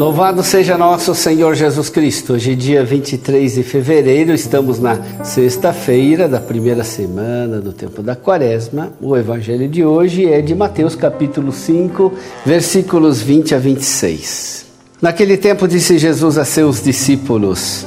Louvado seja nosso Senhor Jesus Cristo. Hoje, dia 23 de fevereiro, estamos na sexta-feira da primeira semana do tempo da Quaresma. O evangelho de hoje é de Mateus, capítulo 5, versículos 20 a 26. Naquele tempo disse Jesus a seus discípulos: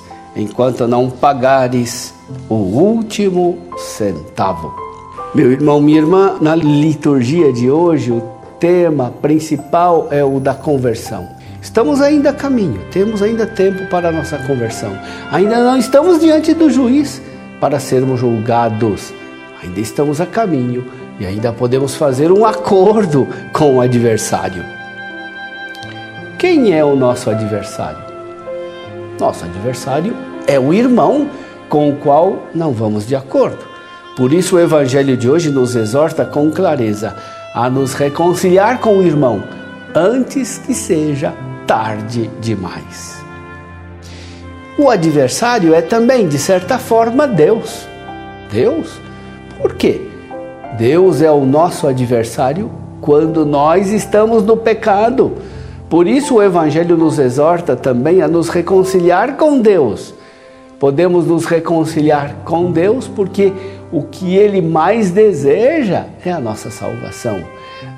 enquanto não pagares o último centavo. Meu irmão, minha irmã, na liturgia de hoje, o tema principal é o da conversão. Estamos ainda a caminho, temos ainda tempo para a nossa conversão. Ainda não estamos diante do juiz para sermos julgados. Ainda estamos a caminho e ainda podemos fazer um acordo com o adversário. Quem é o nosso adversário? Nosso adversário é o irmão com o qual não vamos de acordo. Por isso, o Evangelho de hoje nos exorta com clareza a nos reconciliar com o irmão antes que seja tarde demais. O adversário é também, de certa forma, Deus. Deus? Por quê? Deus é o nosso adversário quando nós estamos no pecado. Por isso o Evangelho nos exorta também a nos reconciliar com Deus. Podemos nos reconciliar com Deus porque o que ele mais deseja é a nossa salvação.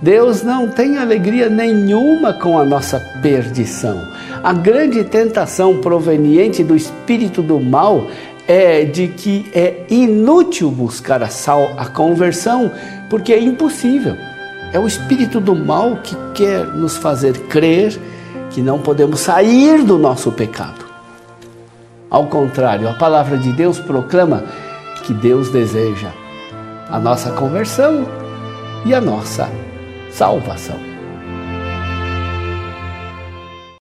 Deus não tem alegria nenhuma com a nossa perdição. A grande tentação proveniente do espírito do mal é de que é inútil buscar a sal, a conversão, porque é impossível. É o espírito do mal que quer nos fazer crer que não podemos sair do nosso pecado. Ao contrário, a palavra de Deus proclama que Deus deseja a nossa conversão e a nossa salvação.